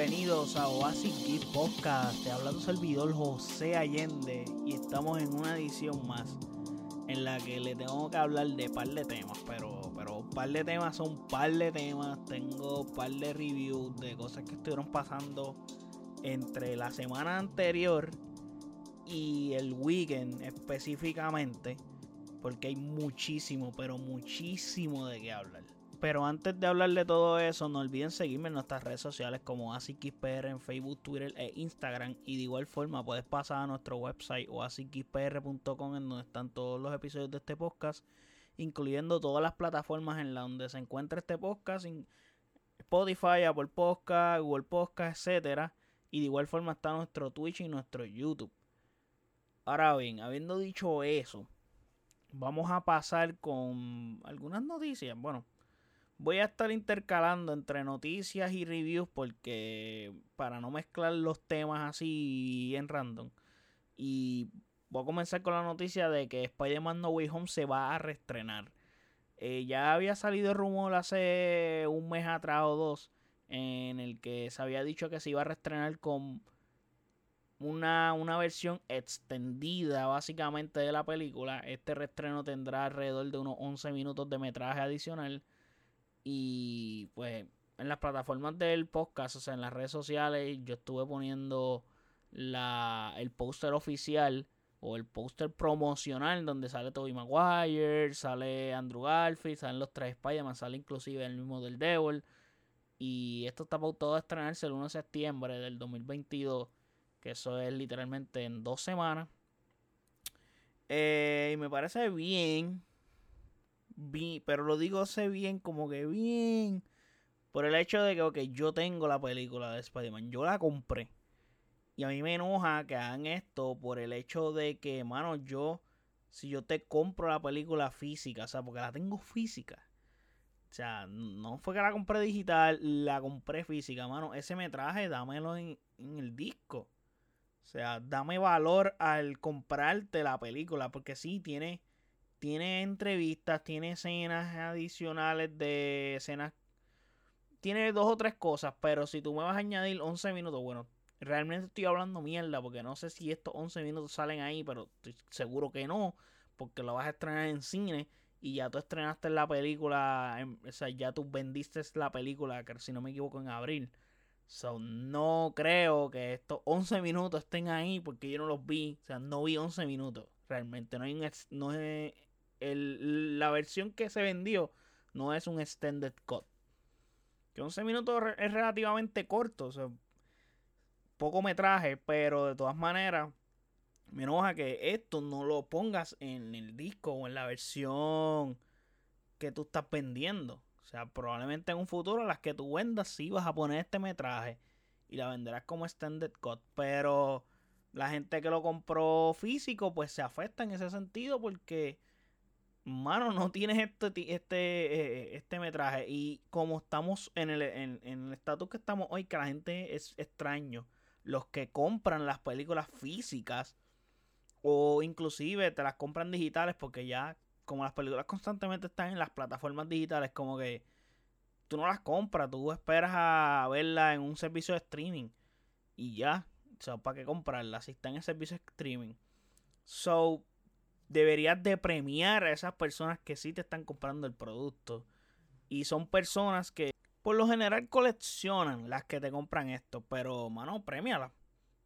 bienvenidos a Oasis Geek Podcast. Te habla tu servidor José Allende y estamos en una edición más en la que le tengo que hablar de par de temas, pero, pero par de temas son par de temas. Tengo par de reviews de cosas que estuvieron pasando entre la semana anterior y el weekend específicamente, porque hay muchísimo, pero muchísimo de qué hablar. Pero antes de hablar de todo eso, no olviden seguirme en nuestras redes sociales como AsiKisPR en Facebook, Twitter e Instagram. Y de igual forma puedes pasar a nuestro website o asikispr.com en donde están todos los episodios de este podcast, incluyendo todas las plataformas en las donde se encuentra este podcast, Spotify, Apple Podcast, Google Podcast, etcétera. Y de igual forma está nuestro Twitch y nuestro YouTube. Ahora bien, habiendo dicho eso, vamos a pasar con algunas noticias. Bueno, Voy a estar intercalando entre noticias y reviews porque para no mezclar los temas así en random. Y voy a comenzar con la noticia de que Spider-Man No Way Home se va a reestrenar. Eh, ya había salido el rumor hace un mes atrás o dos en el que se había dicho que se iba a reestrenar con una, una versión extendida básicamente de la película. Este reestreno tendrá alrededor de unos 11 minutos de metraje adicional y pues en las plataformas del podcast, o sea, en las redes sociales, yo estuve poniendo la, el póster oficial o el póster promocional donde sale Tobey Maguire, sale Andrew Garfield, salen los tres Spider-Man, sale inclusive el mismo del Devil. Y esto está pautado a estrenarse el 1 de septiembre del 2022, que eso es literalmente en dos semanas. Eh, y me parece bien pero lo digo sé bien, como que bien, por el hecho de que, yo tengo la película de Spider-Man, yo la compré. Y a mí me enoja que hagan esto por el hecho de que, mano, yo, si yo te compro la película física, o sea, porque la tengo física. O sea, no fue que la compré digital, la compré física, mano. Ese metraje, dámelo en, en el disco. O sea, dame valor al comprarte la película, porque sí, tiene tiene entrevistas, tiene escenas adicionales de escenas. Tiene dos o tres cosas, pero si tú me vas a añadir 11 minutos, bueno, realmente estoy hablando mierda porque no sé si estos 11 minutos salen ahí, pero estoy seguro que no, porque lo vas a estrenar en cine y ya tú estrenaste la película, o sea, ya tú vendiste la película, si no me equivoco, en abril. So, no creo que estos 11 minutos estén ahí porque yo no los vi, o sea, no vi 11 minutos realmente, no hay un, no es, la versión que se vendió no es un extended cut. Que 11 minutos es relativamente corto, o sea, poco metraje, pero de todas maneras, me enoja que esto no lo pongas en el disco o en la versión que tú estás vendiendo. O sea, probablemente en un futuro las que tú vendas sí vas a poner este metraje y la venderás como extended cut, pero la gente que lo compró físico pues se afecta en ese sentido porque mano, no tienes este, este, eh, este metraje. Y como estamos en el en, el estatus que estamos hoy, que la gente es extraño, los que compran las películas físicas o inclusive te las compran digitales porque ya como las películas constantemente están en las plataformas digitales, como que tú no las compras, tú esperas a verla en un servicio de streaming y ya, o ¿para qué comprarla si está en el servicio de streaming? So, deberías de premiar a esas personas que sí te están comprando el producto. Y son personas que por lo general coleccionan las que te compran esto. Pero, mano, premialas.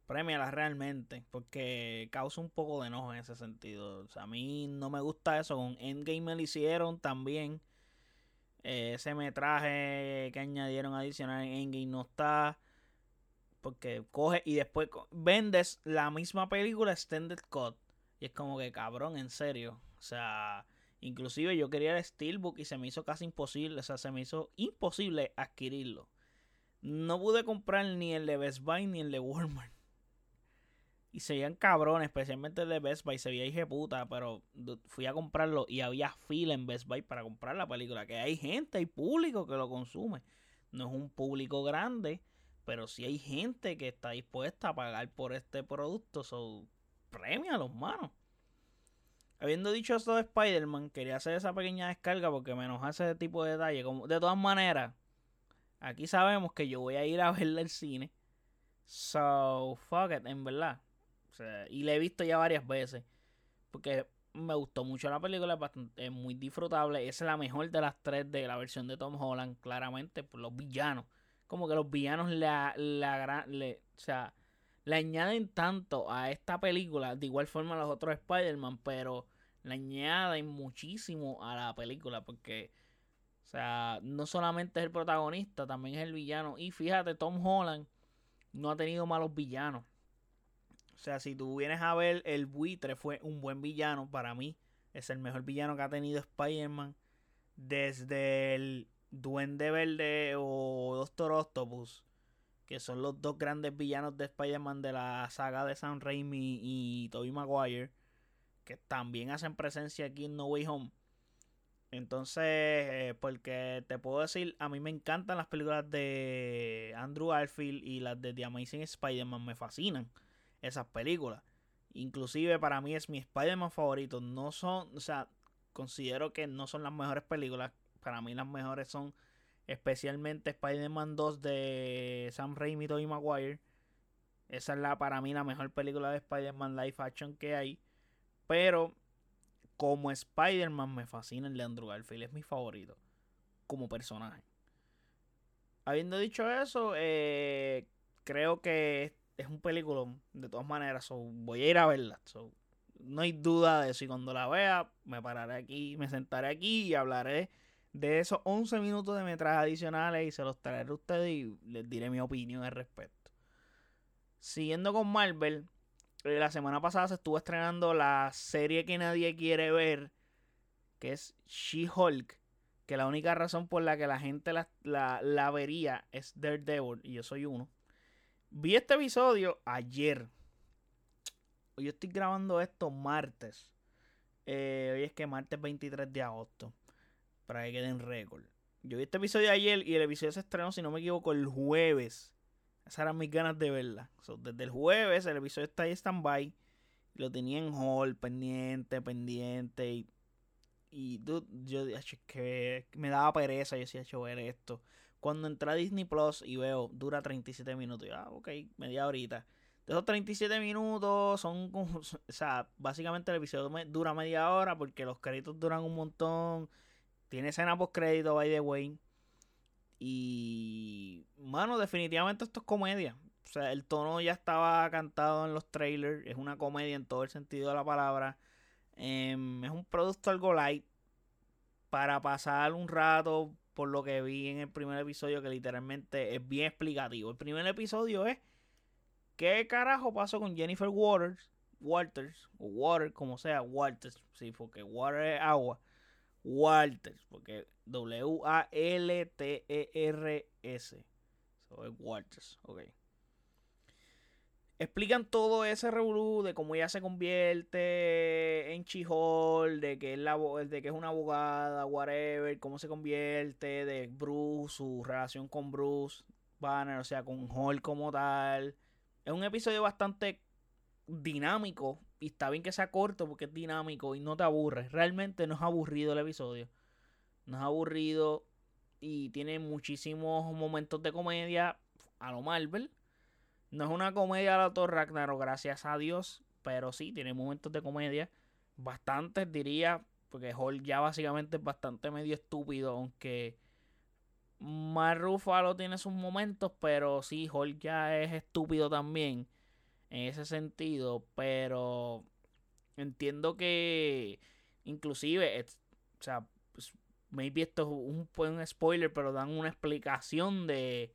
Premialas realmente. Porque causa un poco de enojo en ese sentido. O sea, a mí no me gusta eso. Con Endgame me lo hicieron también. Eh, ese metraje que añadieron adicional en Endgame no está. Porque coge y después vendes la misma película Extended Cut y es como que cabrón, en serio. O sea, inclusive yo quería el Steelbook y se me hizo casi imposible. O sea, se me hizo imposible adquirirlo. No pude comprar ni el de Best Buy ni el de Walmart. Y se veían cabrones, especialmente el de Best Buy. Se veía hija puta, pero fui a comprarlo y había fila en Best Buy para comprar la película. Que hay gente, hay público que lo consume. No es un público grande, pero sí hay gente que está dispuesta a pagar por este producto. So, a los manos. Habiendo dicho esto de Spider-Man, quería hacer esa pequeña descarga porque me enoja ese tipo de detalle. Como, de todas maneras, Aquí sabemos que yo voy a ir a verla al cine. So, fuck it, en verdad. y la he visto ya varias veces. Porque me gustó mucho la película, es, bastante, muy disfrutable. Es la mejor de las tres de la versión de Tom Holland, claramente, por los villanos. Como que los villanos la, la, le, o sea, le añaden tanto a esta película, de igual forma a los otros Spider-Man, pero le añaden muchísimo a la película, porque, o sea, no solamente es el protagonista, también es el villano. Y fíjate, Tom Holland no ha tenido malos villanos. O sea, si tú vienes a ver, el buitre fue un buen villano para mí. Es el mejor villano que ha tenido Spider-Man desde el Duende Verde o Doctor Octopus, que son los dos grandes villanos de Spider-Man de la saga de Sam Raimi y Tobey Maguire, que también hacen presencia aquí en No Way Home. Entonces, eh, porque te puedo decir, a mí me encantan las películas de Andrew Garfield y las de The Amazing Spider-Man, me fascinan esas películas. Inclusive para mí es mi Spider-Man favorito. No son, o sea, considero que no son las mejores películas. Para mí las mejores son especialmente Spider-Man 2 de Sam Raimi y Tobey Maguire. Esa es la, para mí la mejor película de Spider-Man live action que hay. Pero como Spider-Man me fascina el de Andrew Garfield. Es mi favorito como personaje. Habiendo dicho eso, eh, creo que es un película de todas maneras. voy a ir a verla. no hay duda de eso. Y cuando la vea, me pararé aquí, me sentaré aquí y hablaré de esos 11 minutos de metraje adicionales y se los traeré a ustedes y les diré mi opinión al respecto. Siguiendo con Marvel, eh, la semana pasada se estuvo estrenando la serie que nadie quiere ver, que es She-Hulk. Que la única razón por la que la gente la, la, la vería es Daredevil, y yo soy uno. Vi este episodio ayer. Hoy estoy grabando esto martes. Eh, hoy es que martes 23 de agosto. Para que queden récord. Yo vi este episodio ayer y el episodio se estrenó, si no me equivoco, el jueves. Esas eran mis ganas de verla. desde el jueves el episodio está ahí stand-by. Lo tenía en hall, pendiente, pendiente. Y, y yo dije que me daba pereza. Yo decía, hecho ver esto. Cuando entré a Disney Plus y veo, dura 37 minutos. Y, ah, ok, media horita. De esos 37 minutos son, o sea, básicamente el episodio dura media hora porque los créditos duran un montón. Tiene escena post crédito, by the way. Y, mano, definitivamente esto es comedia. O sea, el tono ya estaba cantado en los trailers. Es una comedia en todo el sentido de la palabra. Em, es un producto algo light. Para pasar un rato, por lo que vi en el primer episodio, que literalmente es bien explicativo. El primer episodio es ¿qué carajo pasó con Jennifer Waters? Walters, o Water, como sea, Walters, sí, porque water es agua. Walters, porque W-A-L-T-E-R-S. Eso es Walters, ok explican todo ese revolú de cómo ella se convierte en Chihol, de que es la de que es una abogada, whatever, cómo se convierte, de Bruce, su relación con Bruce Banner, o sea, con Hall como tal. Es un episodio bastante dinámico y está bien que sea corto porque es dinámico y no te aburre. Realmente no es aburrido el episodio. No es aburrido y tiene muchísimos momentos de comedia a lo Marvel no es una comedia de la Thor Ragnarok, gracias a Dios, pero sí, tiene momentos de comedia. Bastantes, diría, porque Hulk ya básicamente es bastante medio estúpido, aunque Mar Ruffalo tiene sus momentos, pero sí, Hulk ya es estúpido también en ese sentido, pero entiendo que inclusive, o sea, pues, maybe esto es un, un spoiler, pero dan una explicación de,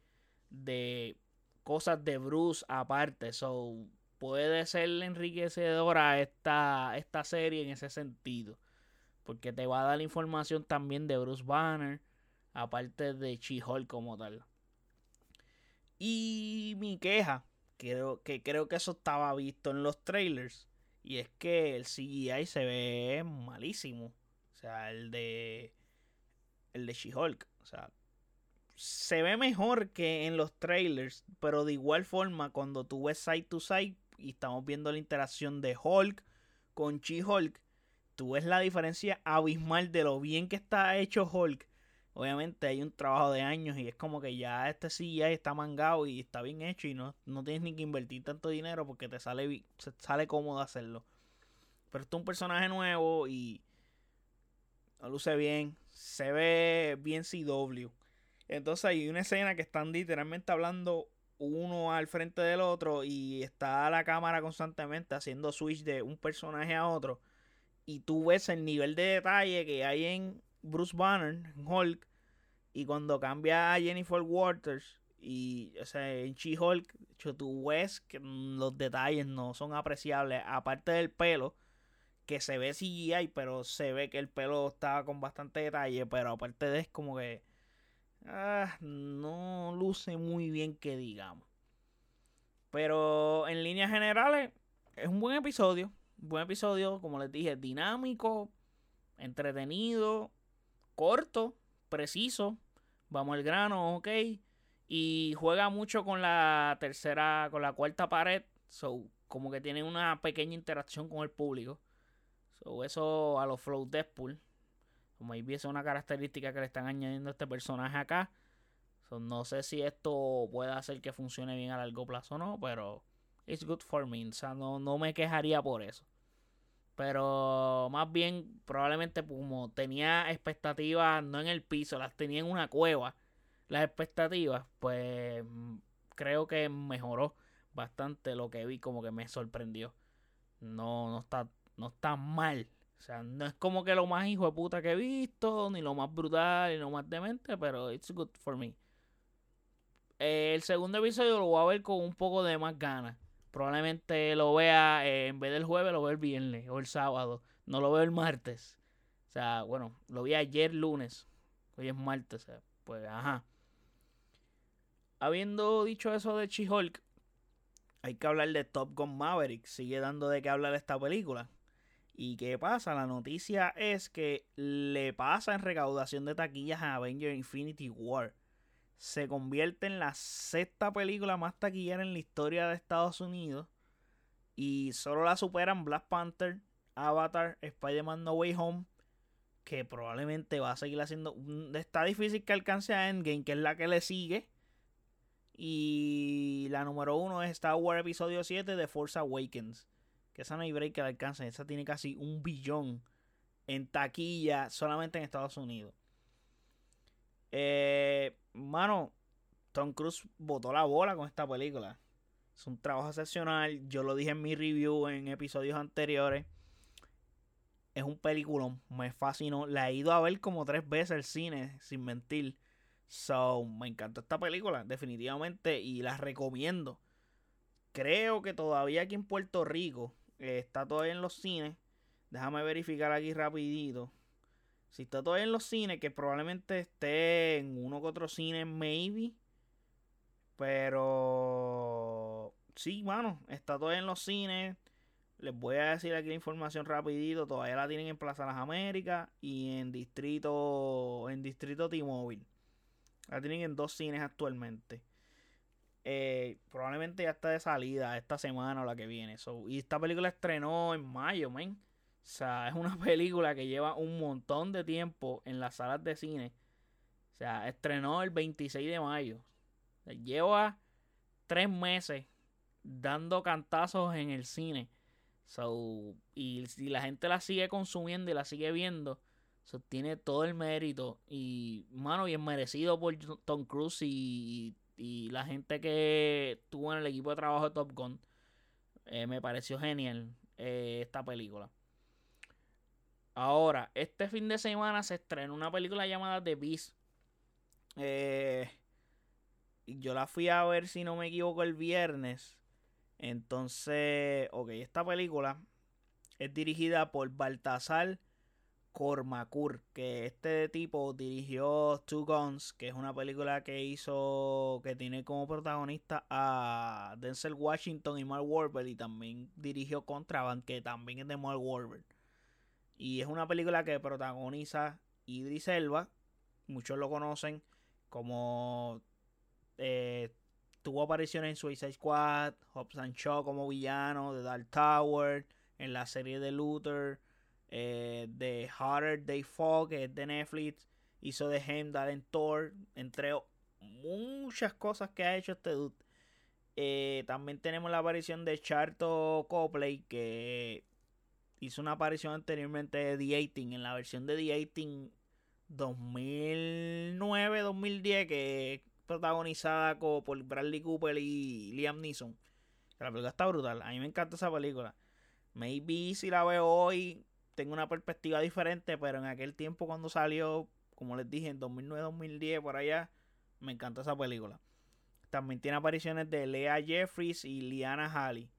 de cosas de Bruce aparte. So, puede ser enriquecedora esta, esta serie en ese sentido. Porque te va a dar información también de Bruce Banner. Aparte de She-Hulk como tal. Y mi queja, creo que creo que eso estaba visto en los trailers. Y es que el CGI se ve malísimo. O sea, el de. El de She-Hulk. O sea, se ve mejor que en los trailers, pero de igual forma cuando tú ves side to side y estamos viendo la interacción de Hulk con She-Hulk, tú ves la diferencia abismal de lo bien que está hecho Hulk. Obviamente hay un trabajo de años y es como que ya este CGI está mangado y está bien hecho y no, no tienes ni que invertir tanto dinero porque te sale, sale cómodo hacerlo. Pero esto es un personaje nuevo y luce bien, se ve bien CW. Entonces hay una escena que están literalmente hablando uno al frente del otro y está la cámara constantemente haciendo switch de un personaje a otro. Y tú ves el nivel de detalle que hay en Bruce Banner, en Hulk, y cuando cambia a Jennifer Waters y o sea, en She-Hulk, tú que los detalles no son apreciables, aparte del pelo, que se ve CGI, pero se ve que el pelo está con bastante detalle, pero aparte de es como que ah, no luce muy bien que digamos. Pero en líneas generales es un buen episodio, un buen episodio, como les dije, dinámico, entretenido, corto, preciso, vamos al grano, ok. Y juega mucho con la tercera, con la cuarta pared. So, como que tiene una pequeña interacción con el público. So, eso a los Flow Deadpool. Como ahí es una característica que le están añadiendo a este personaje acá. So, no sé si esto puede hacer que funcione bien a largo plazo o no, pero it's good for me. O sea, no, no me quejaría por eso. Pero más bien, probablemente como tenía expectativas no en el piso, las tenía en una cueva, las expectativas, pues mm, creo que mejoró bastante lo que vi, como que me sorprendió. No, no está, no está mal. O sea, no es como que lo más hijo de puta que he visto, ni lo más brutal, ni lo más demente, pero it's good for me. el segundo episodio lo voy a ver con un poco de más ganas probablemente lo vea eh, en vez del jueves, lo veo el viernes o el sábado. No lo veo el martes. O sea, bueno, lo vi ayer lunes. Hoy es martes. pues, ajá. Habiendo dicho eso de She-Hulk, hay que hablar de Top Gun Maverick. Sigue dando de qué hablar esta película. ¿Y qué pasa? La noticia es que le pasa en recaudación de taquillas a Avenger Infinity War se convierte en la sexta película más taquillera en la historia de Estados Unidos. Y solo la superan Black Panther, Avatar, Spider-Man No Way Home. Que probablemente va a seguir haciendo. Está difícil que alcance a Endgame, que es la que le sigue. Y la número uno es Star Wars Episodio 7 de Force Awakens. Que esa no hay break que la alcance. Esa tiene casi un billón en taquilla solamente en Estados Unidos. Eh, mano, Tom Cruise botó la bola con esta película. Es un trabajo excepcional. Yo lo dije en mi review en episodios anteriores. Es un peliculón. Me fascinó. La he ido a ver como tres veces al cine, sin mentir. So, me encantó esta película, definitivamente. Y la recomiendo. Creo que todavía aquí en Puerto Rico eh, está todavía en los cines. Déjame verificar aquí rapidito. Si está todavía en los cines, que probablemente esté en uno que otro cine, maybe. Pero sí, mano, está todavía en los cines. Les voy a decir aquí la información rapidito. Todavía la tienen en Plaza Las Américas y en Distrito en Distrito T-Mobile. La tienen en dos cines actualmente. Eh, probablemente ya está de salida esta semana o la que viene. y esta película estrenó en mayo, men. O sea, es una película que lleva un montón de tiempo en las salas de cine. O sea, estrenó el 26 de mayo. lleva tres meses dando cantazos en el cine. So, y si la gente la sigue consumiendo y la sigue viendo, so, tiene todo el mérito. Y, mano, bien merecido por Tom Cruise y, la gente que tuvo en el equipo de trabajo de Top Gun. Eh, me pareció genial eh, esta película. Ahora, este fin de semana se estrenó una película llamada The Beast. Eh, yo la fui a ver, si no me equivoco, el viernes. Entonces, ok, esta película es dirigida por Baltasar Cormacur, que este tipo dirigió Two Guns, que es una película que hizo, que tiene como protagonista a Denzel Washington y Mark Wahlberg, y también dirigió Contraband, que también es de Mark Wahlberg. Y es una película que protagoniza Idris Elba. Muchos lo conocen como eh, tuvo apariciones en Suicide Squad, Hobbs and Shaw como villano, de Dark Tower, en la serie de Luther, eh, de Harder Day Fall, que es de Netflix, Hizo de Heimdall en Thor, entre muchas cosas que ha hecho este dude. Eh, también tenemos la aparición de Charto Copley, que hizo una aparición anteriormente de The 18 en la versión de The 18 2009-2010, que es protagonizada por Bradley Cooper y Liam Neeson. La película está brutal. A mí me encanta esa película. Maybe si la veo hoy, tengo una perspectiva diferente, pero en aquel tiempo cuando salió, como les dije, en 2009-2010, por allá, me encanta esa película. También tiene apariciones de Lea Jeffries y Liana Halley.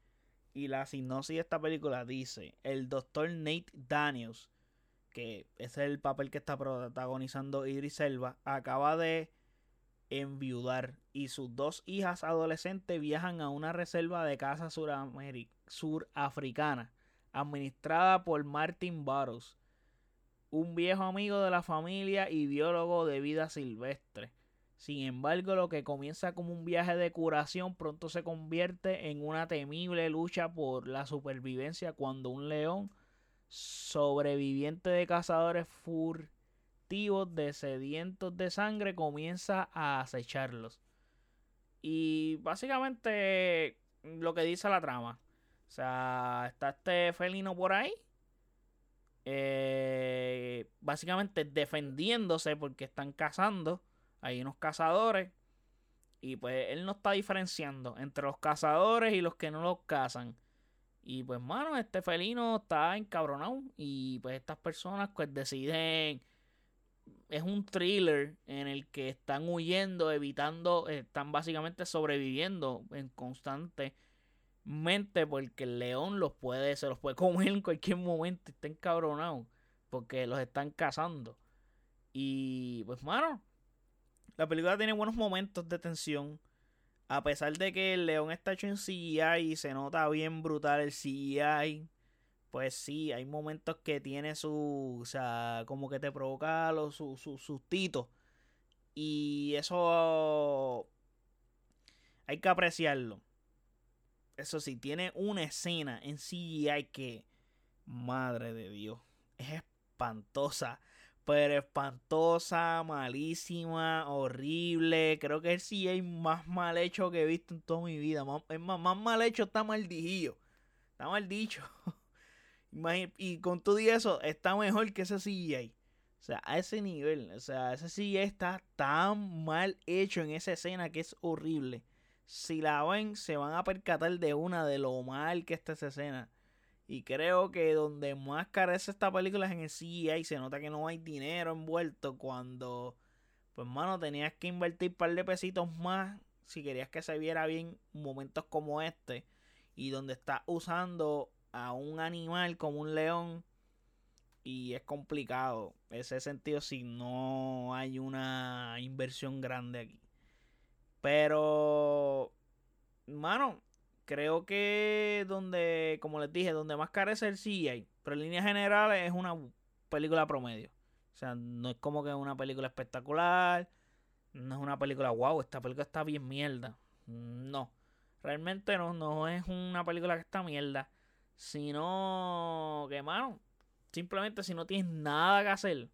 Y la sinopsis de esta película dice: El doctor Nate Daniels, que es el papel que está protagonizando Idris Elba, acaba de enviudar y sus dos hijas adolescentes viajan a una reserva de caza surafricana administrada por Martin Barros, un viejo amigo de la familia y biólogo de vida silvestre. Sin embargo, lo que comienza como un viaje de curación pronto se convierte en una temible lucha por la supervivencia cuando un león sobreviviente de cazadores furtivos de sedientos de sangre comienza a acecharlos. Y básicamente lo que dice la trama. O sea, está este felino por ahí. Eh, básicamente defendiéndose porque están cazando hay unos cazadores. Y pues él no está diferenciando entre los cazadores y los que no los cazan. Y pues, mano, este felino está encabronado. Y pues estas personas pues deciden... Es un thriller en el que están huyendo, evitando, están básicamente sobreviviendo en constante mente porque el león los puede, se los puede comer en cualquier momento está encabronado porque los están cazando. Y pues, mano, la película tiene buenos momentos de tensión. A pesar de que el león está hecho en CGI y se nota bien brutal el CGI, pues sí, hay momentos que tiene su. O sea, como que te provoca los, su, sustitos. Y eso. Hay que apreciarlo. Eso sí, tiene una escena en CGI que. Madre de Dios. Es espantosa pero espantosa, malísima, horrible. Creo que el CGI más mal hecho que he visto en toda mi vida. Es más, mal hecho está mal. Está mal dicho. y con todo eso, está mejor que ese CGI. O sea, a ese nivel. O sea, ese CGI está tan mal hecho en esa escena que es horrible. Si la ven, se van a percatar de una de lo mal que está esa escena. Y creo que donde más carece esta película es en el CGI. Se nota que no hay dinero envuelto cuando, pues, mano, tenías que invertir un par de pesitos más si querías que se viera bien momentos como este. Y donde estás usando a un animal como un león. Y es complicado ese sentido si no hay una inversión grande aquí. Pero, mano, creo que donde, como les dije, donde más carece el CGI, pero en líneas generales es una película promedio. O sea, no es como que una película espectacular, no es una película wow, esta película está bien mierda. No, realmente no, no es una película que está mierda, sino que, mano, simplemente si no tienes nada que hacer,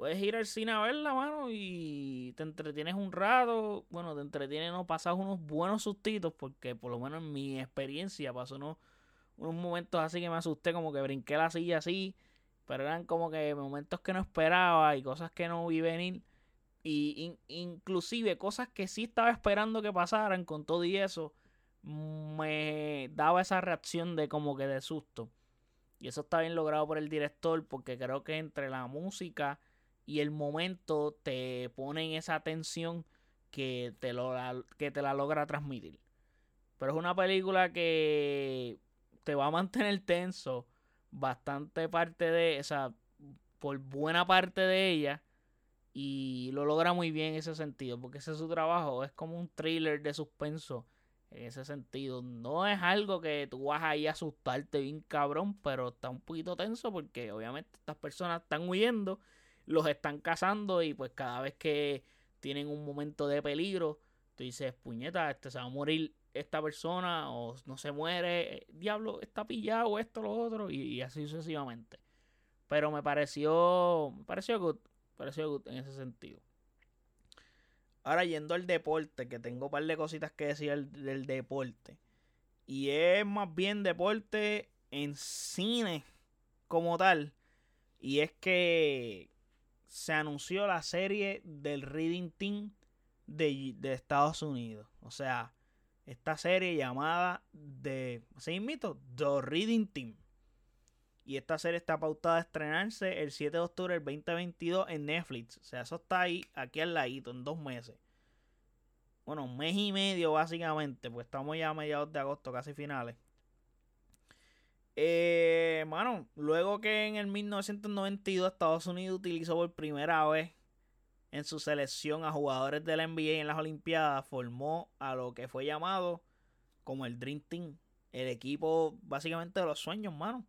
puedes ir al cine a verla, mano, y te entretienes un rato. Bueno, te entretienes, no pasas unos buenos sustitos, porque por lo menos en mi experiencia pasó unos, unos momentos así que me asusté, como que brinqué la silla así, pero eran como que momentos que no esperaba y cosas que no vi venir. Y inclusive cosas que sí estaba esperando que pasaran con todo y eso, me daba esa reacción de como que de susto. Y eso está bien logrado por el director, porque creo que entre la música y el momento te pone en esa tensión que te, lo, que te la logra transmitir. Pero es una película que te va a mantener tenso bastante parte de, o sea, por buena parte de ella. Y lo logra muy bien en ese sentido, porque ese es su trabajo, es como un thriller de suspenso en ese sentido. No es algo que tú vas ahí a asustarte bien cabrón, pero está un poquito tenso porque obviamente estas personas están huyendo los están cazando y pues cada vez que tienen un momento de peligro, tú dices, puñeta, este se va a morir esta persona o no se muere, diablo, está pillado, esto, lo otro, y, así sucesivamente. Pero me pareció, me pareció good. pareció en ese sentido. Ahora yendo al deporte, que tengo un par de cositas que decir del deporte. Y es más bien deporte en cine como tal. Y es que se anunció la serie del Reading Team de, de Estados Unidos. O sea, esta serie llamada de, ¿se invito? The Reading Team. Y esta serie está pautada a estrenarse el 7 de octubre del 2022 en Netflix. O sea, eso está ahí, aquí al ladito, en dos meses. Bueno, un mes y medio básicamente, pues estamos ya a mediados de agosto, casi finales. Eh, bueno, luego que en el 1992 Estados Unidos utilizó por primera vez en su selección a jugadores de la NBA en las Olimpiadas, formó a lo que fue llamado como el Dream Team, el equipo básicamente de los sueños, mano.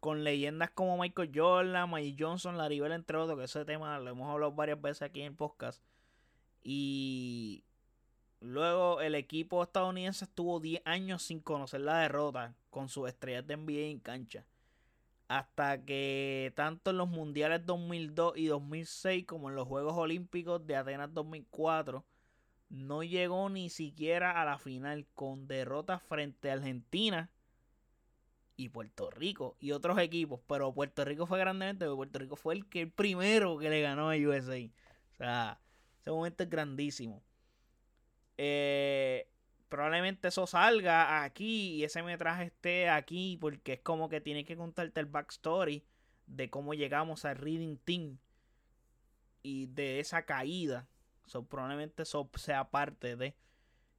Con leyendas como Michael Jordan, Mike Johnson, Bird, entre otros, que ese tema lo hemos hablado varias veces aquí en el podcast. Y luego el equipo estadounidense estuvo 10 años sin conocer la derrota con sus estrellas de NBA en cancha hasta que tanto en los mundiales 2002 y 2006 como en los Juegos Olímpicos de Atenas 2004 no llegó ni siquiera a la final con derrotas frente a Argentina y Puerto Rico y otros equipos, pero Puerto Rico fue grandemente, porque Puerto Rico fue el que el primero que le ganó a USA. O sea, ese momento es grandísimo. Eh, probablemente eso salga aquí y ese metraje esté aquí porque es como que tiene que contarte el backstory de cómo llegamos al Reading Team y de esa caída. probablemente eso sea parte de.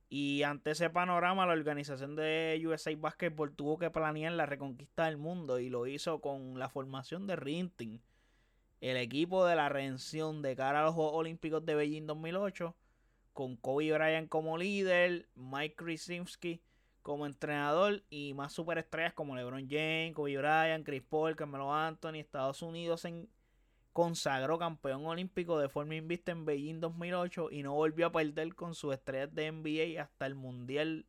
Y ante ese panorama, la organización de USA Basketball tuvo que planear la reconquista del mundo y lo hizo con la formación de Reading Team, el equipo de la redención de cara a los Juegos Olímpicos de Beijing 2008 con Kobe Bryant como líder, Mike Krasinski como entrenador y más superestrellas como LeBron James, Kobe Bryant, Chris Paul, Carmelo Anthony. Estados Unidos se consagró campeón olímpico de forma invista en Beijing 2008 y no volvió a perder con sus estrellas de NBA hasta el Mundial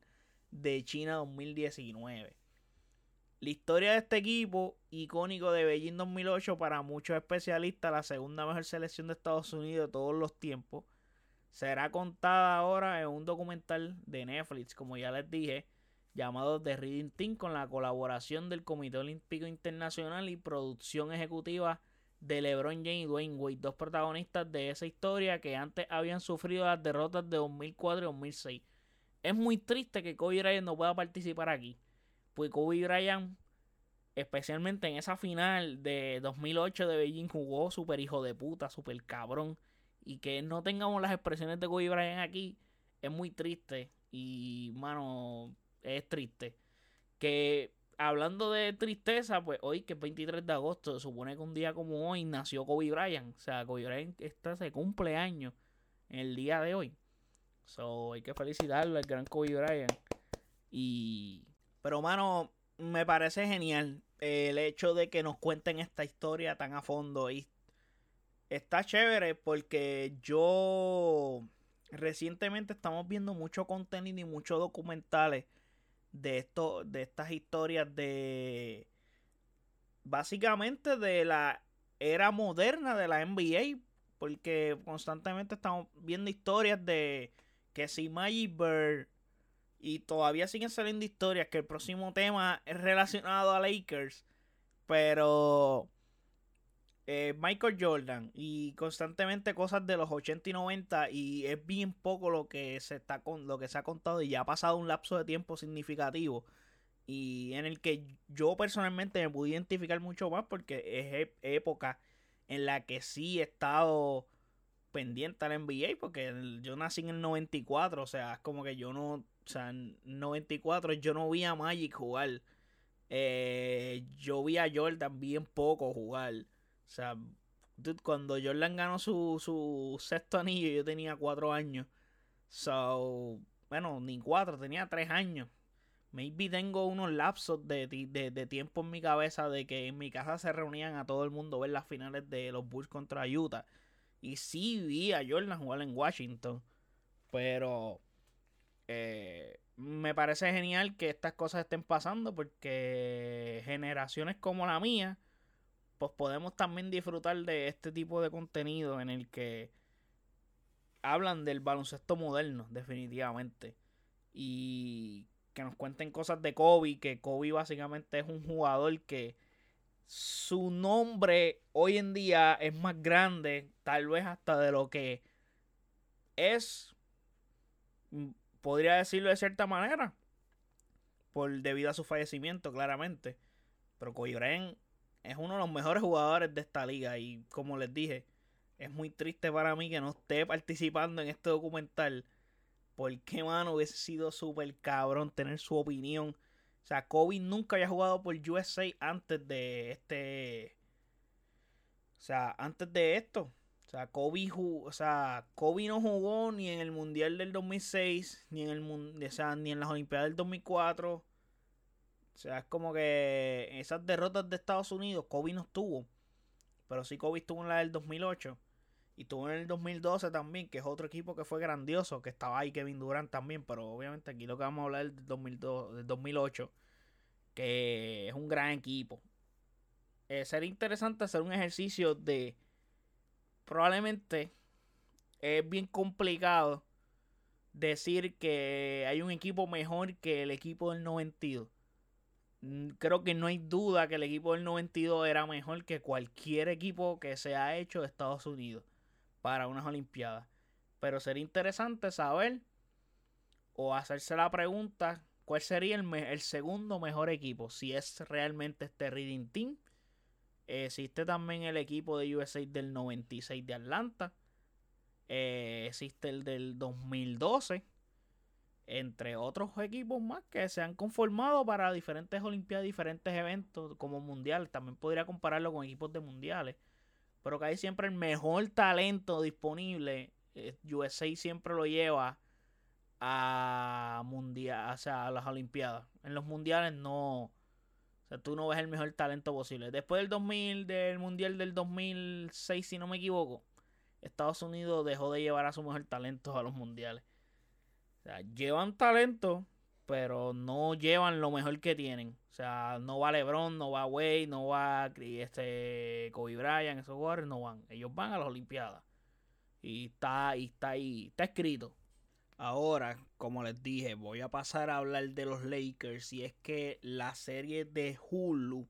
de China 2019. La historia de este equipo icónico de Beijing 2008 para muchos especialistas la segunda mejor selección de Estados Unidos de todos los tiempos será contada ahora en un documental de Netflix, como ya les dije, llamado The Reading Team, con la colaboración del Comité Olímpico Internacional y producción ejecutiva de LeBron James y Dwayne Wade, dos protagonistas de esa historia que antes habían sufrido las derrotas de 2004 y 2006. Es muy triste que Kobe Bryant no pueda participar aquí, pues Kobe Bryant, especialmente en esa final de 2008 de Beijing, jugó super hijo de puta, super cabrón y que no tengamos las expresiones de Kobe Bryant aquí es muy triste. Y, mano, es triste. Que hablando de tristeza, pues hoy, que es 23 de agosto, se supone que un día como hoy nació Kobe Bryant. O sea, Kobe Bryant está se cumple años en el día de hoy. So, hay que felicitarlo al gran Kobe Bryant. Y. Pero, mano, me parece genial el hecho de que nos cuenten esta historia tan a fondo. Y está chévere porque yo recientemente estamos viendo mucho contenido y muchos documentales de esto, de estas historias de básicamente de la era moderna de la NBA. Porque constantemente estamos viendo historias de que si Magic Bird y todavía siguen saliendo historias que el próximo tema es relacionado a Lakers. Pero eh, Michael Jordan y constantemente cosas de los 80 y 90 y es bien poco lo que se está con lo que se ha contado y ya ha pasado un lapso de tiempo significativo y en el que yo personalmente me pude identificar mucho más porque es época en la que sí he estado pendiente al NBA porque yo nací en el 94, o sea, es como que yo no, o sea, en 94 yo no vi a Magic jugar. Eh, yo vi a Jordan bien poco jugar. O sea, cuando Jordan ganó su, su sexto anillo, yo tenía cuatro años. So, bueno, ni cuatro, tenía tres años. Maybe tengo unos lapsos de, de, tiempo en mi cabeza de que en mi casa se reunían a todo el mundo a ver las finales de los Bulls contra Utah. Y sí vi a Jordan jugar en Washington. Pero eh, me parece genial que estas cosas estén pasando porque generaciones como la mía pues podemos también disfrutar de este tipo de contenido en el que hablan del baloncesto moderno, definitivamente. Y que nos cuenten cosas de Kobe, que Kobe básicamente es un jugador que su nombre hoy en día es más grande, tal vez hasta de lo que es, mm, podría decirlo de cierta manera, por debido a su fallecimiento, claramente. Pero Kobe Bryant es uno de los mejores jugadores de esta liga y como les dije, es muy triste para mí que no esté participando en este documental. Porque, mano, hubiese sido súper cabrón tener su opinión. O sea, Kobe nunca había jugado por USA antes de este. O sea, antes de esto. O sea, Kobe, o sea, Kobe no jugó ni en el Mundial del 2006, ni en, el, o sea, ni en las Olimpiadas del 2004. O sea, es como que esas derrotas de Estados Unidos, Kobe no estuvo. Pero sí Kobe estuvo en la del 2008. Y tuvo en el 2012 también, que es otro equipo que fue grandioso, que estaba ahí Kevin Durant también, pero obviamente aquí lo que vamos a hablar es del, 2002, del 2008, que es un gran equipo. Eh, sería interesante hacer un ejercicio de... Probablemente es bien complicado decir que hay un equipo mejor que el equipo del 92. Creo que no hay duda que el equipo del 92 era mejor que cualquier equipo que se ha hecho de Estados Unidos para unas Olimpiadas. Pero sería interesante saber o hacerse la pregunta cuál sería el, el segundo mejor equipo. Si es realmente este Reading Team. Existe también el equipo de USA del 96 de Atlanta. Eh, existe el del 2012. Entre otros equipos más que se han conformado para diferentes Olimpiadas, diferentes eventos como mundiales. También podría compararlo con equipos de mundiales pero que hay siempre el mejor talento disponible. Eh, USA siempre lo lleva a mundial, o sea, a las Olimpiadas. En los mundiales no, o sea, tú no ves el mejor talento posible. Después del 2000, del mundial del 2006, si no me equivoco, Estados Unidos dejó de llevar a su mejor talento a los mundiales. Sea, llevan talento, pero no llevan lo mejor que tienen. O sea, no va LeBron, no va Wade, no va este, Kobe Bryant, esos jugadores no van. Ellos van a las Olimpiadas. Y está, y está ahí, está escrito. Ahora, como les dije, voy a pasar a hablar de los Lakers. Y es que la serie de Hulu,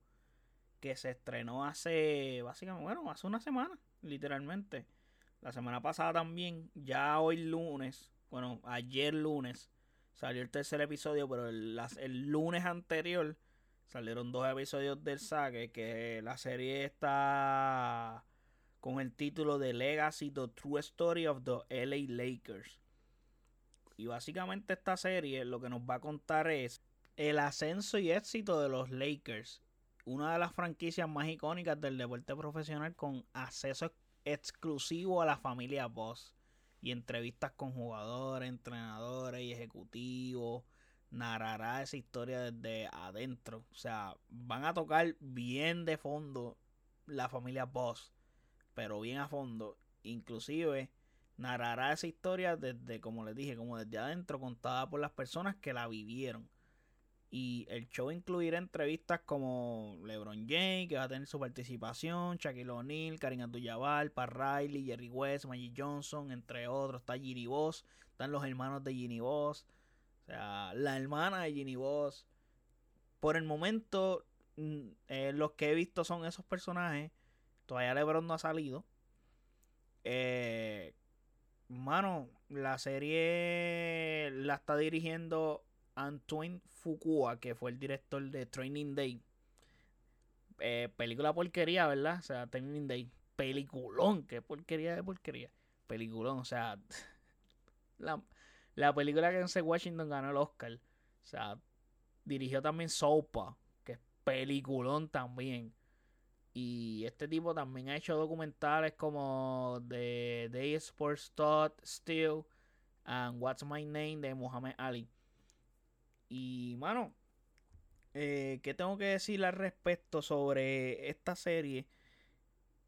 que se estrenó hace, básicamente, bueno, hace una semana, literalmente. La semana pasada también, ya hoy lunes, bueno, ayer lunes, salió el tercer episodio, pero el, el lunes anterior salieron dos episodios del saque, que la serie está con el título de Legacy, The True Story of the LA Lakers. Y básicamente esta serie lo que nos va a contar es el ascenso y éxito de los Lakers, una de las franquicias más icónicas del deporte profesional con acceso exclusivo a la familia Boss y entrevistas con jugadores, entrenadores y ejecutivos. Narrará esa historia desde adentro. O sea, van a tocar bien de fondo la familia Boss, pero bien a fondo. Inclusive narrará esa historia desde, como les dije, como desde adentro, contada por las personas que la vivieron. Y el show incluirá entrevistas como LeBron James, que va a tener su participación, Shaquille O'Neal, Karim Abdul-Jabbar, Pat Riley, Jerry West, Magic Johnson, entre otros. Está Ginny Boss, están los hermanos de Ginny Boss, o sea, la hermana de Ginny Boss. Por el momento, mm, eh, los que he visto son esos personajes. Todavía LeBron no ha salido. Eh, mano, la serie la está dirigiendo Antoine Fukua, que fue el director de Training Day. Eh, película porquería, ¿verdad? O sea, Training Day. Peliculón, qué porquería de porquería. Peliculón, o sea. La, la película que en Washington ganó el Oscar. O sea, dirigió también Sopa, que es peliculón también. Y este tipo también ha hecho documentales como The Day Sports Thought, Still, and What's My Name de Muhammad Ali. Y, mano, eh, ¿qué tengo que decir al respecto sobre esta serie?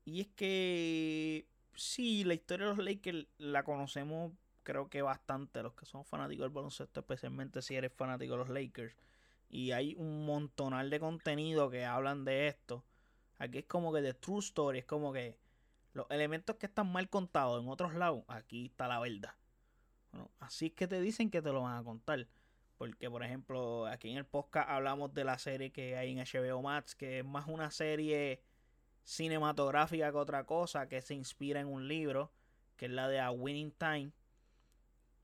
Y es que, sí, la historia de los Lakers la conocemos, creo que bastante, los que son fanáticos del baloncesto, especialmente si eres fanático de los Lakers. Y hay un montonal de contenido que hablan de esto. Aquí es como que de true story, es como que los elementos que están mal contados en otros lados, aquí está la verdad. así es que te dicen que te lo van a contar. Porque, por ejemplo, aquí en el podcast hablamos de la serie que hay en HBO Max, que es más una serie cinematográfica que otra cosa, que se inspira en un libro, que es la de A Winning Time.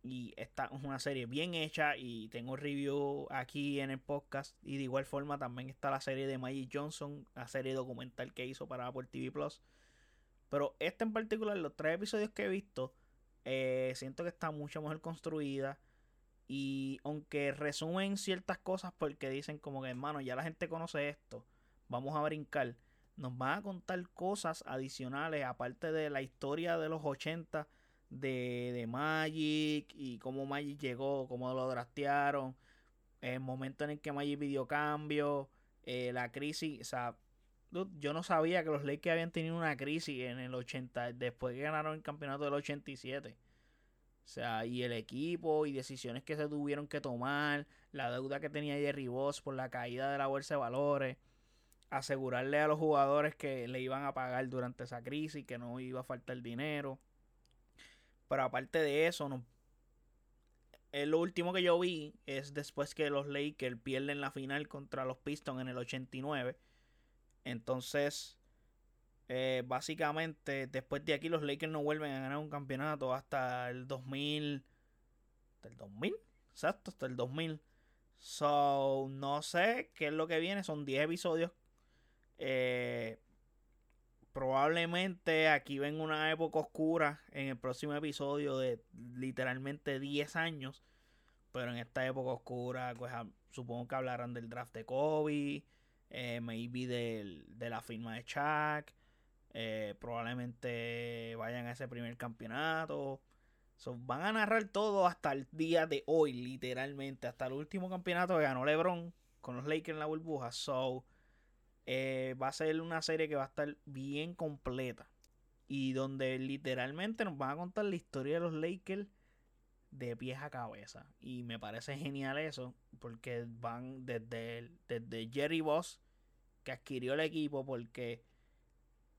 Y esta es una serie bien hecha y tengo review aquí en el podcast. Y de igual forma también está la serie de Magic Johnson, la serie documental que hizo para Apple TV Plus. Pero esta en particular, los tres episodios que he visto, eh, siento que está mucho mejor construida. Y aunque resumen ciertas cosas porque dicen como que hermano, ya la gente conoce esto, vamos a brincar. Nos van a contar cosas adicionales aparte de la historia de los 80 de, de Magic y cómo Magic llegó, cómo lo draftearon, el momento en el que Magic pidió cambio, eh, la crisis, o sea, yo no sabía que los Lakers habían tenido una crisis en el 80, después que ganaron el campeonato del 87. O sea, y el equipo y decisiones que se tuvieron que tomar, la deuda que tenía Jerry Boss por la caída de la bolsa de valores, asegurarle a los jugadores que le iban a pagar durante esa crisis, que no iba a faltar dinero. Pero aparte de eso, no, lo último que yo vi es después que los Lakers pierden la final contra los Pistons en el 89. Entonces, eh, básicamente, después de aquí los Lakers no vuelven a ganar un campeonato hasta el 2000. ¿Hasta el 2000? Exacto, hasta el 2000. So, no sé qué es lo que viene. Son 10 episodios. Eh, probablemente aquí ven una época oscura en el próximo episodio de literalmente 10 años. Pero en esta época oscura, pues, supongo que hablarán del draft de Kobe. Eh, maybe de la firma de Chuck. Eh, probablemente vayan a ese primer campeonato. van a narrar todo hasta el día de hoy, literalmente. Hasta el último campeonato que ganó LeBron con los Lakers en la burbuja. So, eh, va a ser una serie que va a estar bien completa. Y donde literalmente nos van a contar la historia de los Lakers de pies a cabeza. Y me parece genial eso. Porque van desde, desde Jerry Boss, que adquirió el equipo, porque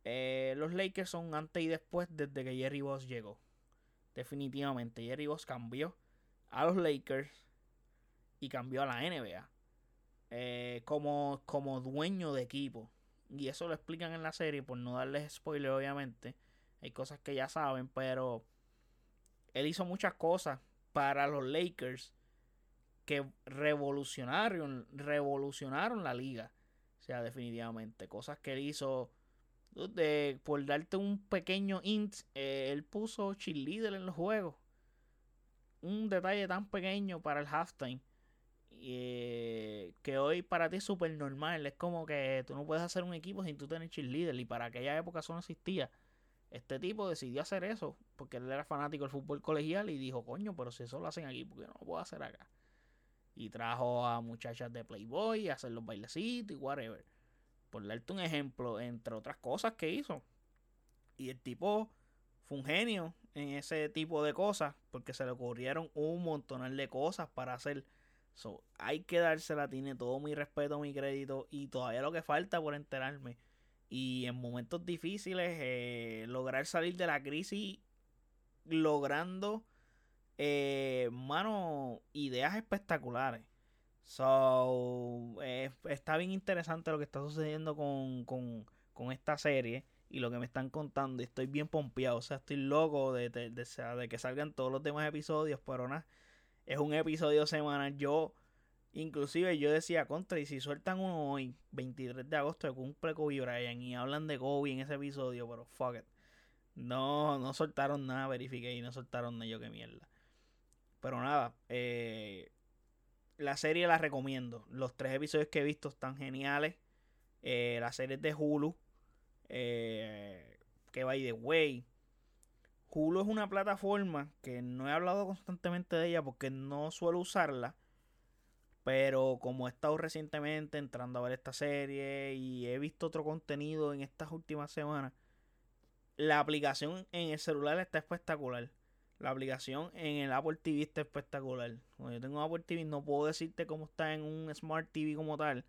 eh, los Lakers son antes y después desde que Jerry Boss llegó. Definitivamente, Jerry Boss cambió a los Lakers y cambió a la NBA eh, como, como dueño de equipo. Y eso lo explican en la serie, por no darles spoiler, obviamente. Hay cosas que ya saben, pero él hizo muchas cosas para los Lakers que revolucionaron, revolucionaron la liga. O sea, definitivamente. Cosas que él hizo de, por darte un pequeño int, eh, él puso cheerleader en los juegos. Un detalle tan pequeño para el halftime. Eh, que hoy para ti es súper normal. Es como que tú no puedes hacer un equipo sin tú tener cheerleader. Y para aquella época eso no existía. Este tipo decidió hacer eso porque él era fanático del fútbol colegial y dijo, coño, pero si eso lo hacen aquí, ¿por qué no lo puedo hacer acá? Y trajo a muchachas de Playboy a hacer los bailecitos y whatever por darte un ejemplo, entre otras cosas que hizo. Y el tipo fue un genio en ese tipo de cosas, porque se le ocurrieron un montón de cosas para hacer. So, hay que dársela, tiene todo mi respeto, mi crédito, y todavía lo que falta por enterarme. Y en momentos difíciles, eh, lograr salir de la crisis logrando, eh, mano, ideas espectaculares. So, está bien interesante lo que está sucediendo con, esta serie y lo que me están contando. Estoy bien pompeado. O sea, estoy loco de, de, que salgan todos los demás episodios. Pero nada, es un episodio semanal. Yo, inclusive, yo decía contra. Y si sueltan uno hoy, 23 de agosto, cumple Kobe Bryant. Y hablan de Kobe en ese episodio. Pero fuck it. No, no soltaron nada, verifiqué. Y no soltaron nada. Yo qué mierda. Pero nada, eh la serie la recomiendo. Los tres episodios que he visto están geniales. Eh, la serie es de Hulu. Eh, que by the way. Hulu es una plataforma que no he hablado constantemente de ella porque no suelo usarla. Pero como he estado recientemente entrando a ver esta serie y he visto otro contenido en estas últimas semanas, la aplicación en el celular está espectacular. La aplicación en el Apple TV está espectacular. Cuando yo tengo Apple TV no puedo decirte cómo está en un Smart TV como tal.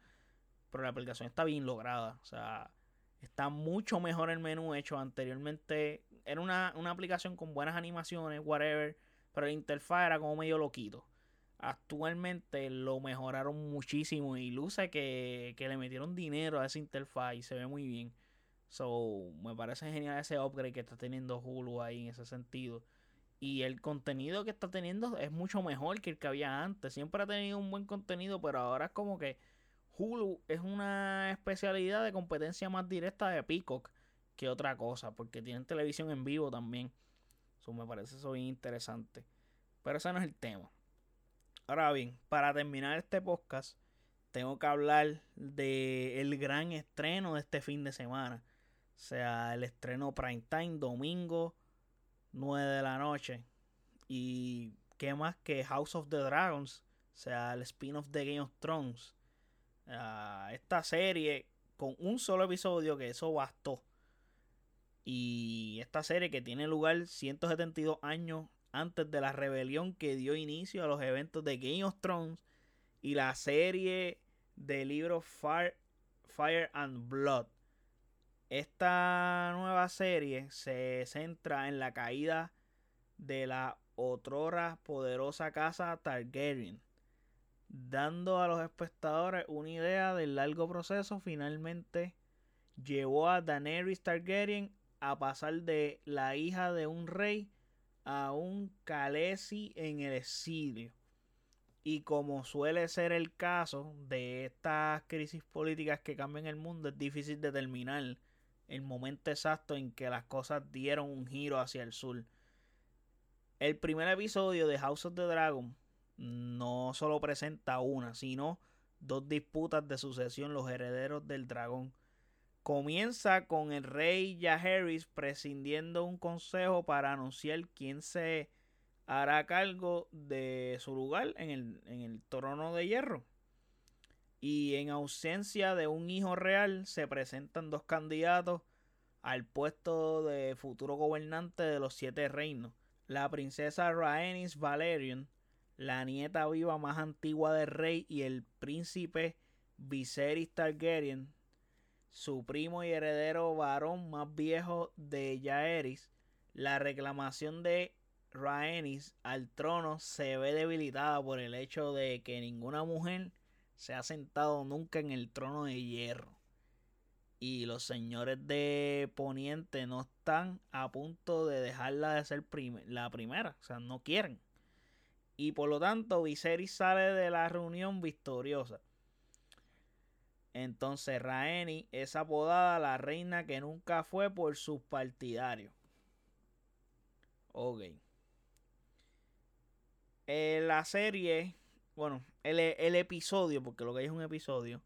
Pero la aplicación está bien lograda. O sea, Está mucho mejor el menú hecho anteriormente. Era una, una aplicación con buenas animaciones, whatever. Pero la interfaz era como medio loquito. Actualmente lo mejoraron muchísimo y luce que, que le metieron dinero a esa interfaz y se ve muy bien. So, me parece genial ese upgrade que está teniendo Hulu ahí en ese sentido. Y el contenido que está teniendo es mucho mejor que el que había antes. Siempre ha tenido un buen contenido, pero ahora es como que Hulu es una especialidad de competencia más directa de Peacock que otra cosa, porque tienen televisión en vivo también. Eso me parece eso bien interesante. Pero ese no es el tema. Ahora bien, para terminar este podcast, tengo que hablar del el gran estreno de este fin de semana. O sea, el estreno prime time, domingo, 9 de la noche. Y qué más que House of the Dragons, o sea, el spin-off de Game of Thrones. Ah, esta serie con un solo episodio que eso bastó. Y esta serie que tiene lugar 172 años antes de la rebelión que dio inicio a los eventos de Game of Thrones y la serie del libro Fire, Fire and Blood. Esta nueva serie se centra en la caída de la otrora poderosa casa Targaryen, dando a los espectadores una idea del largo proceso finalmente llevó a Daenerys Targaryen a pasar de la hija de un rey a un Khaleesi en el exilio. Y como suele ser el caso de estas crisis políticas que cambian el mundo, es difícil determinar el momento exacto en que las cosas dieron un giro hacia el sur. El primer episodio de House of the Dragon no solo presenta una, sino dos disputas de sucesión, los herederos del dragón. Comienza con el rey Jaehaerys prescindiendo un consejo para anunciar quién se hará cargo de su lugar en el, en el trono de hierro. Y en ausencia de un hijo real, se presentan dos candidatos al puesto de futuro gobernante de los siete reinos. La princesa Rhaenys Valerian, la nieta viva más antigua del rey, y el príncipe Viserys Targaryen, su primo y heredero varón más viejo de Jaehaerys. La reclamación de Rhaenys al trono se ve debilitada por el hecho de que ninguna mujer se ha sentado nunca en el trono de hierro. Y los señores de Poniente no están a punto de dejarla de ser la primera. O sea, no quieren. Y por lo tanto, Viserys sale de la reunión victoriosa. Entonces Raeni es apodada la reina que nunca fue por sus partidarios. Ok. Eh, la serie bueno, el, episodio, porque lo que hay es un episodio.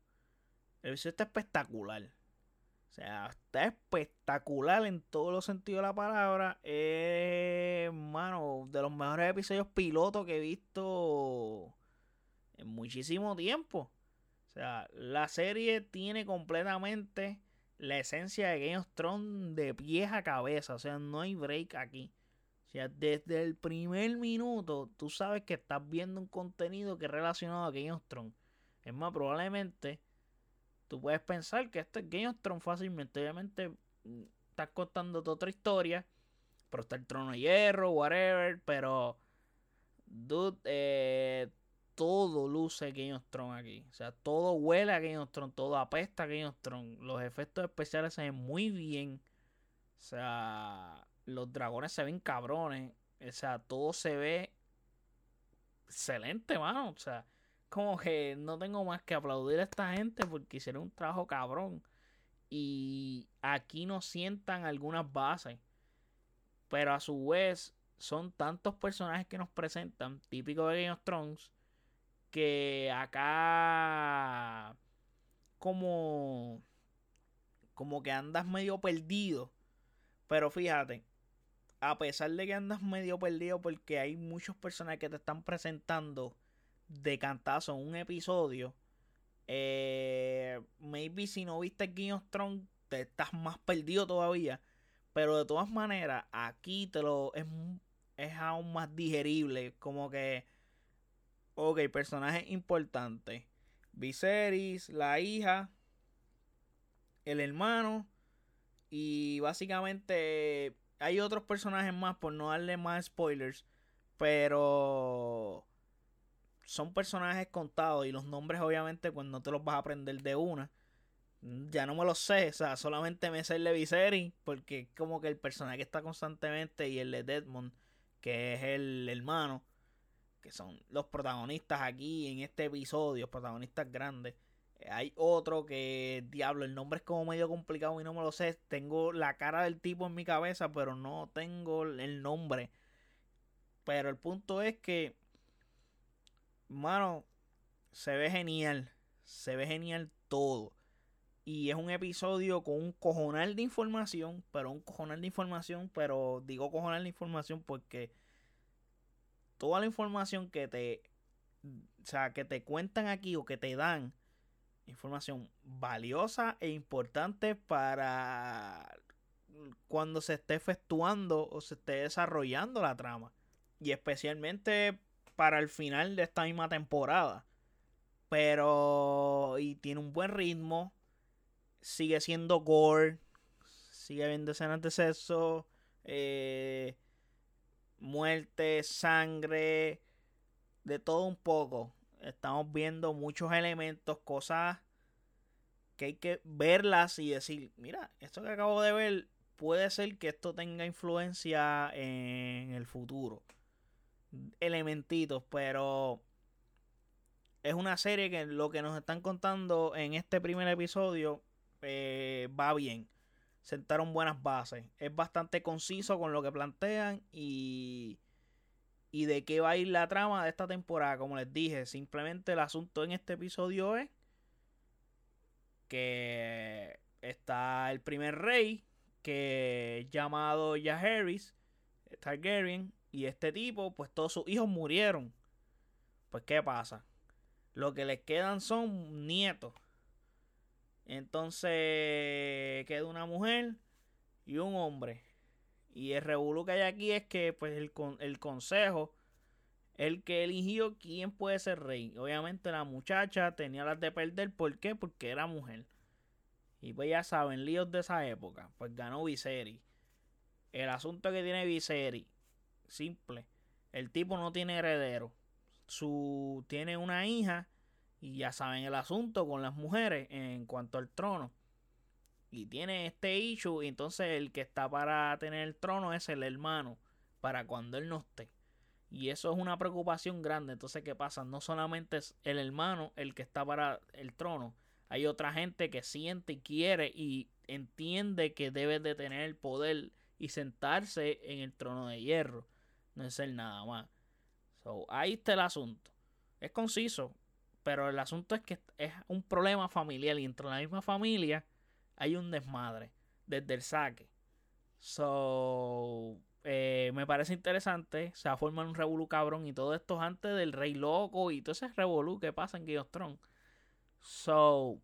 El episodio está espectacular. O sea, está espectacular en todos los sentidos de la palabra. Es, mano, de los mejores episodios pilotos que he visto en muchísimo tiempo. O sea, la serie tiene completamente la esencia de Game of Thrones de pies a cabeza. O sea, no hay break aquí. O sea, desde el primer minuto tú sabes que estás viendo un contenido que es relacionado a Game of Thrones. Es más, probablemente tú puedes pensar que esto es Game of Thrones fácilmente. Obviamente mm, estás contando otra historia, pero está el trono de hierro, whatever. Pero, dude, eh, todo luce Game of Thrones aquí. O sea, todo huele a Game of Thrones, todo apesta a Game of Thrones. Los efectos especiales se ven muy bien. O sea, los dragones se ven cabrones. O sea, todo se ve excelente, mano. O sea, como que no tengo más que aplaudir a esta gente porque hicieron un trabajo cabrón. Y aquí nos sientan algunas bases. Pero a su vez, son tantos personajes que nos presentan, típico de Game of Thrones, que acá como como que andas medio perdido. Pero fíjate, a pesar de que andas medio perdido porque hay muchos personajes que te están presentando de cantazo en un episodio, eh, maybe si no viste Game of Thrones te estás más perdido todavía. Pero de todas maneras, aquí te lo es, es aún más digerible. Como que, ok, personajes importantes. Viserys, la hija, el hermano y básicamente hay otros personajes más, por no darle más spoilers, pero son personajes contados y los nombres obviamente pues no te los vas a aprender de una. Ya no me los sé, o sea, solamente me sé el de Viserys porque es como que el personaje que está constantemente y el de Deadmond, que es el hermano, que son los protagonistas aquí en este episodio, protagonistas grandes. Hay otro que, diablo, el nombre es como medio complicado y no me lo sé. Tengo la cara del tipo en mi cabeza, pero no tengo el nombre. Pero el punto es que, mano, se ve genial. Se ve genial todo. Y es un episodio con un cojonal de información, pero un cojonal de información, pero digo cojonal de información porque toda la información que te, o sea, que te cuentan aquí o que te dan, información valiosa e importante para cuando se esté efectuando o se esté desarrollando la trama. Y especialmente para el final de esta misma temporada. Pero. Y tiene un buen ritmo. Sigue siendo gore. Sigue habiendo escenas de sexo. Eh, muerte, sangre. De todo un poco. Estamos viendo muchos elementos, cosas que hay que verlas y decir, mira, esto que acabo de ver puede ser que esto tenga influencia en el futuro elementitos, pero es una serie que lo que nos están contando en este primer episodio eh, va bien. Sentaron buenas bases. Es bastante conciso con lo que plantean y, y de qué va a ir la trama de esta temporada. Como les dije, simplemente el asunto en este episodio es que está el primer rey que llamado Jaehaerys Targaryen y este tipo, pues todos sus hijos murieron. Pues, ¿qué pasa? Lo que les quedan son nietos. Entonces queda una mujer y un hombre. Y el revuelo que hay aquí es que pues el, el consejo, el que eligió quién puede ser rey. Obviamente la muchacha tenía las de perder. ¿Por qué? Porque era mujer. Y pues ya saben, líos de esa época. Pues ganó Viserys. El asunto que tiene Viserys simple. El tipo no tiene heredero. Su, tiene una hija y ya saben el asunto con las mujeres en cuanto al trono. Y tiene este issue y entonces el que está para tener el trono es el hermano para cuando él no esté. Y eso es una preocupación grande. Entonces, ¿qué pasa? No solamente es el hermano el que está para el trono. Hay otra gente que siente y quiere y entiende que debe de tener el poder y sentarse en el trono de hierro no es el nada más. So, ahí está el asunto. Es conciso, pero el asunto es que es un problema familiar y entre la misma familia hay un desmadre desde el saque. So, eh, me parece interesante. Se va a formar un revolú cabrón y todo esto antes del Rey Loco y todo ese revolú que pasa en Game So,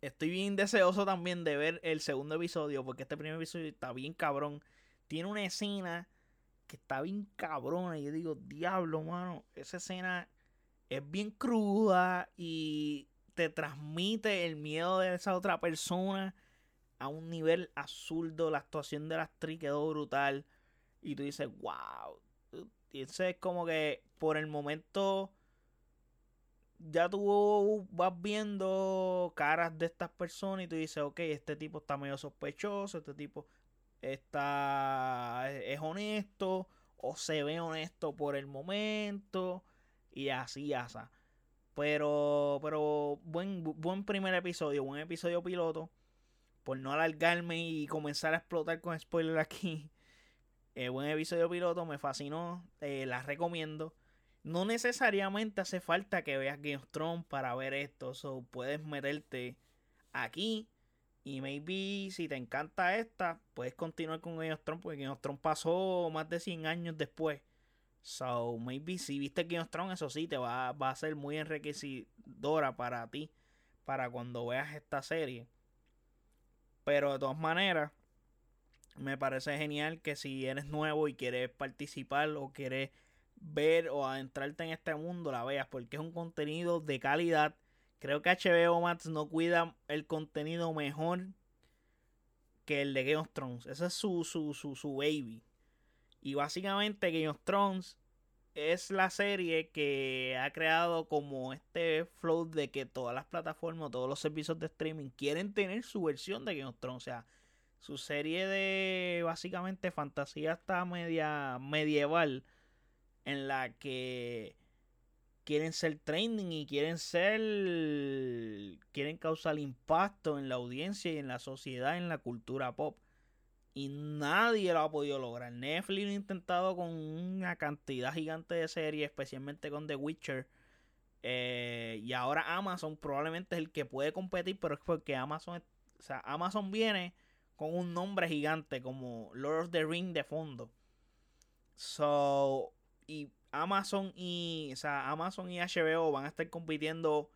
estoy bien deseoso también de ver el segundo episodio porque este primer episodio está bien cabrón. Tiene una escena que está bien cabrona. Y yo digo, diablo, mano, esa escena es bien cruda y te transmite el miedo de esa otra persona a un nivel absurdo. La actuación de la actriz quedó brutal. Y tú dices, wow. Y es como que por el momento ya tú vas viendo caras de estas personas y tú dices, ok, este tipo está medio sospechoso, este tipo está es honesto o se ve honesto por el momento y así así. Pero pero buen buen primer episodio, buen episodio piloto. Por no alargarme y comenzar a explotar con spoiler aquí. Eh, buen episodio piloto, me fascinó, eh, la recomiendo. No necesariamente hace falta que veas Game of Thrones para ver esto. So, puedes meterte aquí y maybe si te encanta esta, puedes continuar con Game of Thrones, porque Game of Thrones pasó más de 100 años después. So, maybe si viste Game of Thrones, eso sí, te va, va a ser muy enriquecedora para ti, para cuando veas esta serie. Pero de todas maneras, me parece genial que si eres nuevo y quieres participar o quieres ver o adentrarte en este mundo, la veas, porque es un contenido de calidad Creo que HBO Max no cuida el contenido mejor que el de Game of Thrones. Ese es su, su, su, su baby. Y básicamente Game of Thrones es la serie que ha creado como este flow de que todas las plataformas, todos los servicios de streaming quieren tener su versión de Game of Thrones. O sea, su serie de básicamente fantasía hasta media medieval en la que quieren ser trending y quieren ser quieren causar impacto en la audiencia y en la sociedad, en la cultura pop. Y nadie lo ha podido lograr. Netflix lo ha intentado con una cantidad gigante de series, especialmente con The Witcher. Eh, y ahora Amazon probablemente es el que puede competir, pero es porque Amazon, o sea, Amazon viene con un nombre gigante como Lord of the Ring de fondo. So, y Amazon y, o sea, Amazon y HBO van a estar compitiendo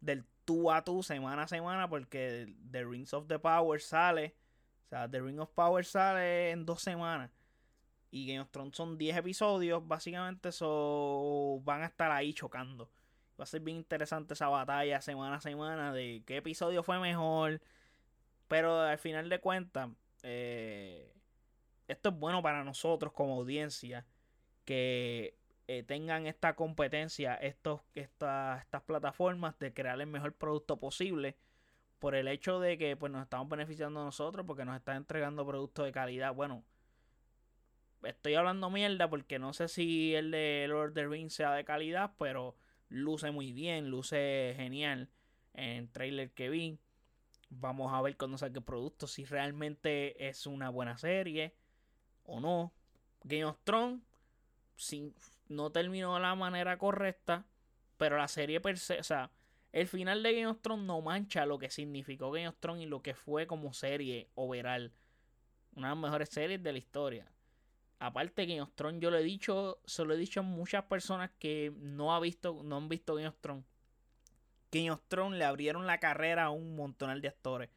del tú a tú, semana a semana, porque The Rings of the Power sale sea, The Ring of Power sale en dos semanas. Y Game of Thrones son 10 episodios, básicamente eso van a estar ahí chocando. Va a ser bien interesante esa batalla semana a semana de qué episodio fue mejor. Pero al final de cuentas, eh, esto es bueno para nosotros como audiencia. Que eh, tengan esta competencia, estos, estas plataformas de crear el mejor producto posible por el hecho de que pues nos estamos beneficiando nosotros porque nos están entregando productos de calidad. Bueno, estoy hablando mierda porque no sé si el de Lord of the Rings sea de calidad, pero luce muy bien, luce genial en trailer que vi. Vamos a ver cuando saque el producto si realmente es una buena serie o no. Game of Thrones sin, no terminó de la manera correcta, pero la serie per se, o sea, el final de Game of Thrones no mancha lo que significó Game of Thrones y lo que fue como serie overall. Una de las mejores series de la historia. Aparte Game of Thrones, yo lo he dicho, se lo he dicho a muchas personas que no, ha visto, no han visto Game of Thrones. Game of Thrones le abrieron la carrera a un montonal de actores.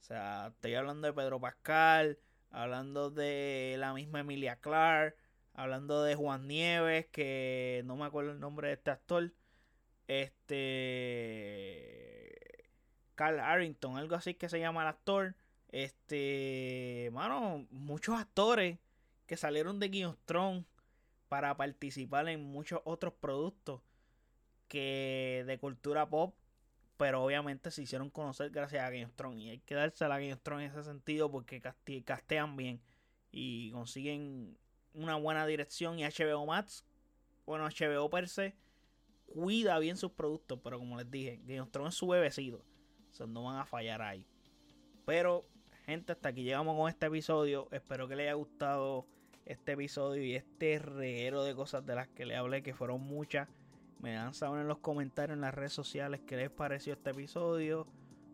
O sea, estoy hablando de Pedro Pascal, hablando de la misma Emilia Clarke, hablando de Juan Nieves, que no me acuerdo el nombre de este actor. Este. Carl Arrington, algo así que se llama el actor. Este. Mano, muchos actores que salieron de Game of Thrones para participar en muchos otros productos que de cultura pop, pero obviamente se hicieron conocer gracias a Game of Thrones. Y hay que darse a la Game of Thrones en ese sentido porque castean bien y consiguen una buena dirección. Y HBO Max, bueno, HBO per se cuida bien sus productos, pero como les dije, Game of Thrones es su bebecito. O no van a fallar ahí. Pero, gente, hasta aquí llegamos con este episodio. Espero que les haya gustado este episodio y este reguero de cosas de las que le hablé, que fueron muchas. Me dan saber en los comentarios en las redes sociales qué les pareció este episodio.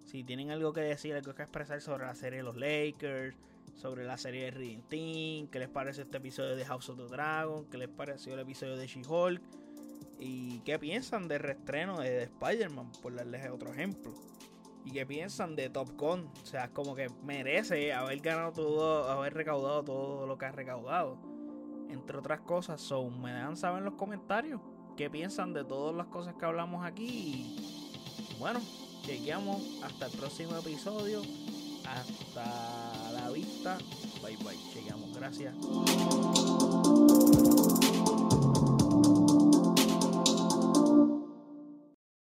Si tienen algo que decir, algo que expresar sobre la serie de los Lakers, sobre la serie de Reading Team, qué les pareció este episodio de House of the Dragon, qué les pareció el episodio de She-Hulk ¿Y qué piensan de reestreno de, Spider-Man? Por darles otro ejemplo. ¿Y qué piensan de Top Gun? O sea, como que merece haber ganado todo, haber recaudado todo lo que ha recaudado. Entre otras cosas, me dejan saber en los comentarios qué piensan de todas las cosas que hablamos aquí. Y bueno, chequeamos hasta el próximo episodio. Hasta la vista. Bye bye. Chequeamos. Gracias.